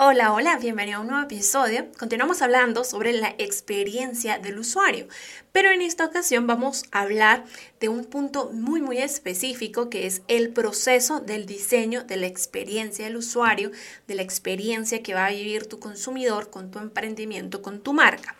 Hola, hola, bienvenido a un nuevo episodio. Continuamos hablando sobre la experiencia del usuario, pero en esta ocasión vamos a hablar de un punto muy muy específico que es el proceso del diseño de la experiencia del usuario, de la experiencia que va a vivir tu consumidor con tu emprendimiento, con tu marca.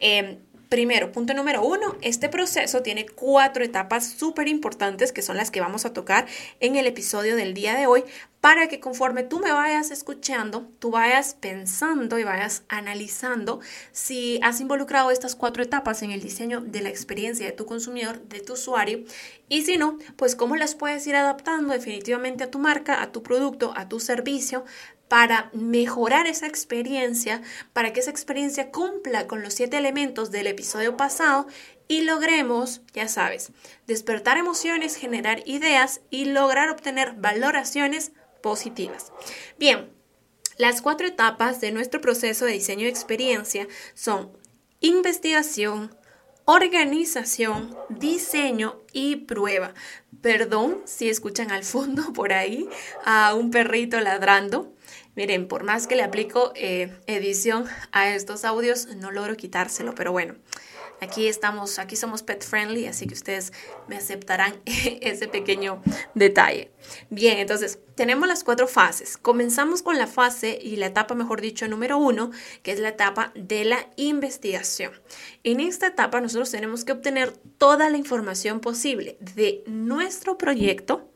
Em, Primero, punto número uno, este proceso tiene cuatro etapas súper importantes que son las que vamos a tocar en el episodio del día de hoy para que conforme tú me vayas escuchando, tú vayas pensando y vayas analizando si has involucrado estas cuatro etapas en el diseño de la experiencia de tu consumidor, de tu usuario, y si no, pues cómo las puedes ir adaptando definitivamente a tu marca, a tu producto, a tu servicio, para mejorar esa experiencia, para que esa experiencia cumpla con los siete elementos del episodio pasado y logremos, ya sabes, despertar emociones, generar ideas y lograr obtener valoraciones positivas. Bien, las cuatro etapas de nuestro proceso de diseño de experiencia son investigación, organización, diseño y prueba. Perdón si escuchan al fondo por ahí a un perrito ladrando. Miren, por más que le aplico eh, edición a estos audios, no logro quitárselo, pero bueno, aquí estamos, aquí somos pet friendly, así que ustedes me aceptarán ese pequeño detalle. Bien, entonces tenemos las cuatro fases. Comenzamos con la fase y la etapa, mejor dicho, número uno, que es la etapa de la investigación. En esta etapa nosotros tenemos que obtener toda la información posible de nuestro proyecto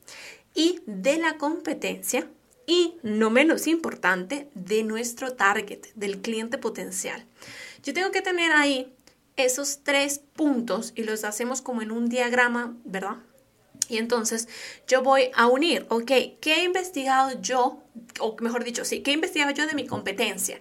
y de la competencia y, no menos importante, de nuestro target, del cliente potencial. Yo tengo que tener ahí esos tres puntos y los hacemos como en un diagrama, ¿verdad? Y entonces yo voy a unir, ok, ¿qué he investigado yo? O mejor dicho, sí, ¿qué he investigado yo de mi competencia?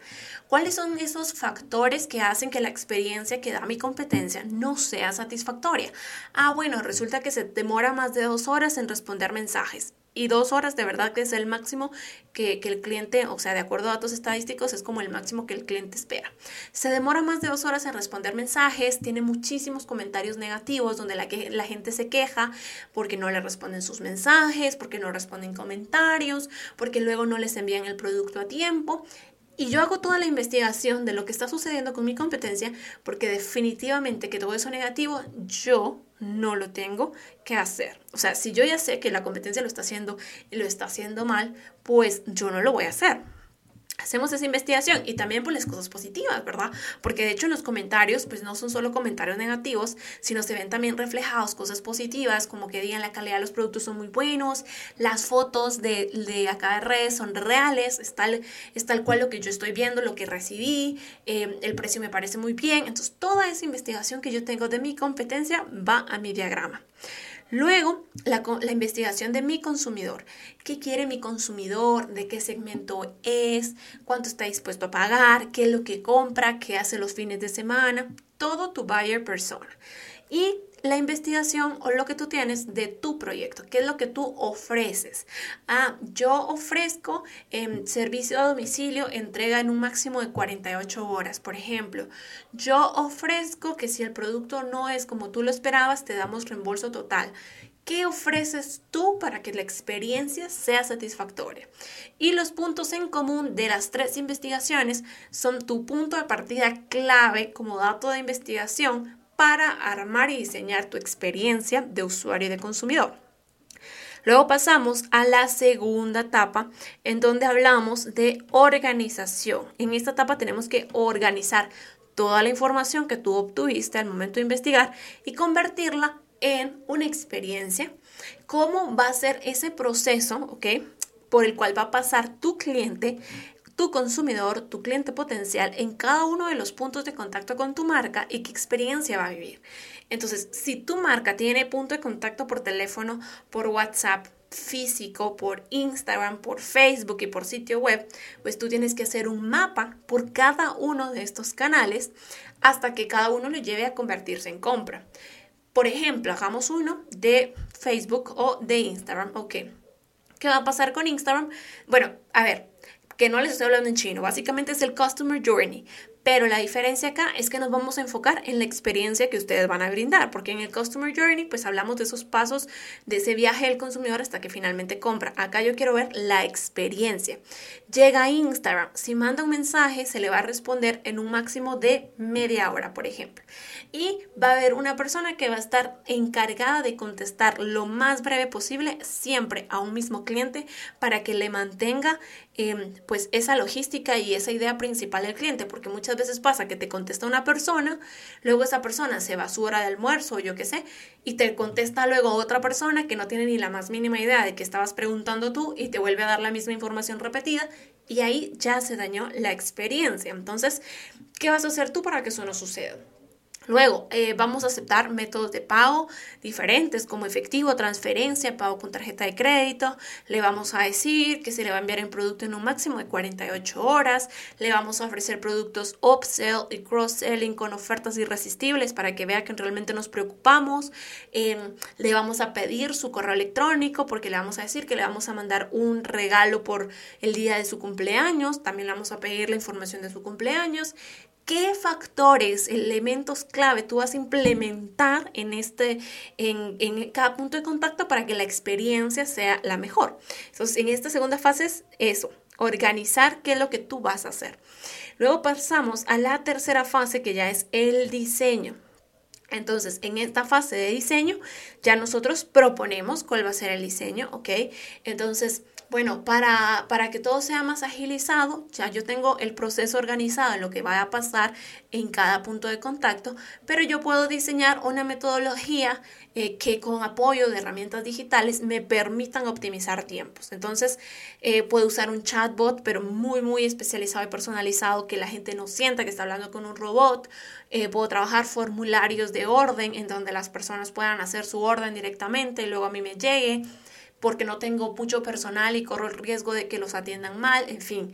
¿Cuáles son esos factores que hacen que la experiencia que da mi competencia no sea satisfactoria? Ah, bueno, resulta que se demora más de dos horas en responder mensajes y dos horas de verdad que es el máximo que, el cliente, o sea, de acuerdo a datos estadísticos, es como el máximo que el cliente espera. Se demora más de dos horas en responder mensajes, tiene muchísimos comentarios negativos donde la, que, la gente se queja porque no le responden sus mensajes, porque no responden comentarios, porque luego no les envían el producto a tiempo. Y yo hago toda la investigación de lo que está sucediendo con mi competencia porque definitivamente que todo eso negativo yo no lo tengo que hacer. O sea, si yo ya sé que la competencia lo está haciendo y lo está haciendo mal, pues yo no lo voy a hacer hacemos esa investigación y también por las cosas positivas, ¿verdad? Porque de hecho en los comentarios pues no son solo comentarios negativos, sino se ven también reflejados cosas positivas, como que digan la calidad de los productos son muy buenos, las fotos de, de acá de son reales, es tal, es tal cual lo que yo estoy viendo, lo que recibí, eh, el precio me parece muy bien, entonces toda esa investigación que yo tengo de mi competencia va a mi diagrama. Luego, la, investigación de mi consumidor. ¿Qué quiere mi consumidor? ¿De qué segmento es? ¿Cuánto está dispuesto a pagar? ¿Qué es lo que compra? ¿Qué hace los fines de semana? Todo tu buyer persona. Y la investigación o lo que tú tienes de tu proyecto, qué es lo que tú ofreces. Ah, yo ofrezco em, servicio a domicilio, entrega en un máximo de 48 horas, por ejemplo. Yo ofrezco que si el producto no es como tú lo esperabas, te damos reembolso total. ¿Qué ofreces tú para que la experiencia sea satisfactoria? Y los puntos en común de las tres investigaciones son tu punto de partida clave como dato de investigación para armar y diseñar tu experiencia de usuario y de consumidor. Luego pasamos a la segunda etapa en donde hablamos de organización. En esta etapa tenemos que organizar toda la información que tú obtuviste al momento de investigar y convertirla en una experiencia. ¿Cómo va a ser ese proceso? Por el cual va a pasar tu cliente tu consumidor, tu cliente potencial en cada uno de los puntos de contacto con tu marca y qué experiencia va a vivir. Entonces, si tu marca tiene punto de contacto por teléfono, por WhatsApp, físico, por Instagram, por Facebook y por sitio web, pues tú tienes que hacer un mapa por cada uno de estos canales hasta que cada uno lo lleve a convertirse en compra. Por ejemplo, hagamos uno de Facebook o de Instagram. Ok. ¿Qué va a pasar con Instagram? Bueno, a ver, que no les estoy hablando en chino, básicamente es el Customer Journey. Pero la diferencia acá es que nos vamos a enfocar en la experiencia que ustedes van a brindar, porque en el Customer Journey pues hablamos de esos pasos, de ese viaje del consumidor hasta que finalmente compra. Acá yo quiero ver la experiencia. Llega a Instagram, si manda un mensaje se le va a responder en un máximo de media hora, por ejemplo. Y va a haber una persona que va a estar encargada de contestar lo más breve posible siempre a un mismo cliente para que le mantenga em, pues esa logística y esa idea principal del cliente, porque muchas veces pasa que te contesta una persona, luego esa persona se va a su hora de almuerzo o yo qué sé, y te contesta luego otra persona que no tiene ni la más mínima idea de que estabas preguntando tú y te vuelve a dar la misma información repetida y ahí ya se dañó la experiencia. Entonces, ¿qué vas a hacer tú para que eso no suceda? Luego, eh, vamos a aceptar métodos de pago diferentes como efectivo, transferencia, pago con tarjeta de crédito. Le vamos a decir que se le va a enviar el producto en un máximo de 48 horas. Le vamos a ofrecer productos upsell y cross-selling con ofertas irresistibles para que vea que realmente nos preocupamos. Em, le vamos a pedir su correo electrónico porque le vamos a decir que le vamos a mandar un regalo por el día de su cumpleaños. También le vamos a pedir la información de su cumpleaños qué factores, elementos clave tú vas a implementar en, este, en, en, cada punto de contacto para que la experiencia sea la mejor. Entonces, en esta segunda fase es eso, organizar qué es lo que tú vas a hacer. Luego pasamos a la tercera fase que ya es el diseño. Entonces, en esta fase de diseño, ya nosotros proponemos cuál va a ser el diseño, ¿ok? Entonces, bueno, para, para, que todo sea más agilizado, ya yo tengo el proceso organizado, lo que va a pasar en cada punto de contacto, pero yo puedo diseñar una metodología eh, que con apoyo de herramientas digitales me permitan optimizar tiempos. Entonces, eh, puedo usar un chatbot, pero muy, muy especializado y personalizado, que la gente no sienta que está hablando con un robot. Eh, puedo trabajar formularios de orden en donde las personas puedan hacer su orden directamente y luego a mí me llegue porque no tengo mucho personal y corro el riesgo de que los atiendan mal, en fin.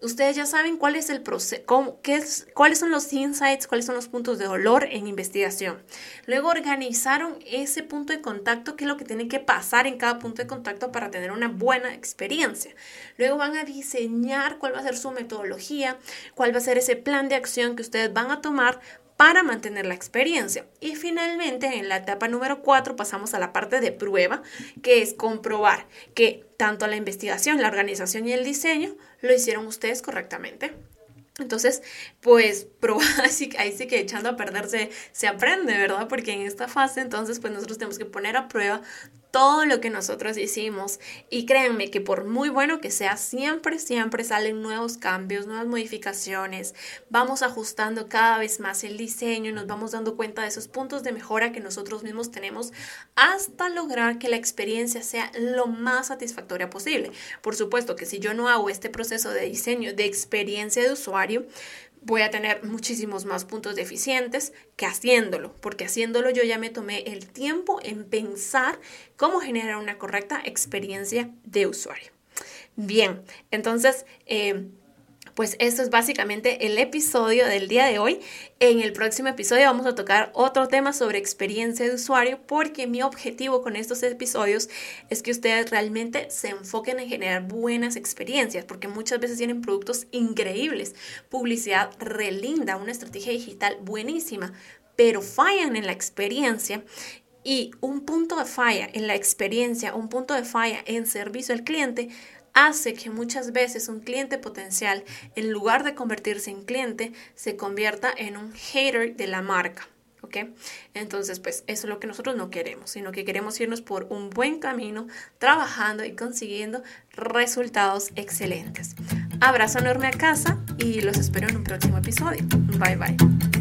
Ustedes ya saben cuál es el proceso, es, cuáles son los insights, cuáles son los puntos de dolor en investigación. Luego organizaron ese punto de contacto, qué es lo que tiene que pasar en cada punto de contacto para tener una buena experiencia. Luego van a diseñar cuál va a ser su metodología, cuál va a ser ese plan de acción que ustedes van a tomar para mantener la experiencia. Y finalmente, en la etapa número 4 pasamos a la parte de prueba, que es comprobar que tanto la investigación, la organización y el diseño lo hicieron ustedes correctamente. Entonces, pues, así, ahí sí que echando a perderse se aprende, ¿verdad? Porque en esta fase, entonces, pues nosotros tenemos que poner a prueba todo lo que nosotros hicimos y créanme que por muy bueno que sea, siempre, siempre salen nuevos cambios, nuevas modificaciones, vamos ajustando cada vez más el diseño nos vamos dando cuenta de esos puntos de mejora que nosotros mismos tenemos hasta lograr que la experiencia sea lo más satisfactoria posible. Por supuesto que si yo no hago este proceso de diseño de experiencia de usuario, voy a tener muchísimos más puntos deficientes que haciéndolo, porque haciéndolo yo ya me tomé el tiempo en pensar cómo generar una correcta experiencia de usuario. Bien, entonces... Eh, pues esto es básicamente el episodio del día de hoy. En el próximo episodio vamos a tocar otro tema sobre experiencia de usuario porque mi objetivo con estos episodios es que ustedes realmente se enfoquen en generar buenas experiencias porque muchas veces tienen productos increíbles, publicidad relinda, una estrategia digital buenísima, pero fallan en la experiencia y un punto de falla en la experiencia, un punto de falla en servicio al cliente hace que muchas veces un cliente potencial, en lugar de convertirse en cliente, se convierta en un hater de la marca. ¿Ok? Entonces, pues eso es lo que nosotros no queremos, sino que queremos irnos por un buen camino, trabajando y consiguiendo resultados excelentes. Abrazo enorme a casa y los espero en un próximo episodio. Bye bye.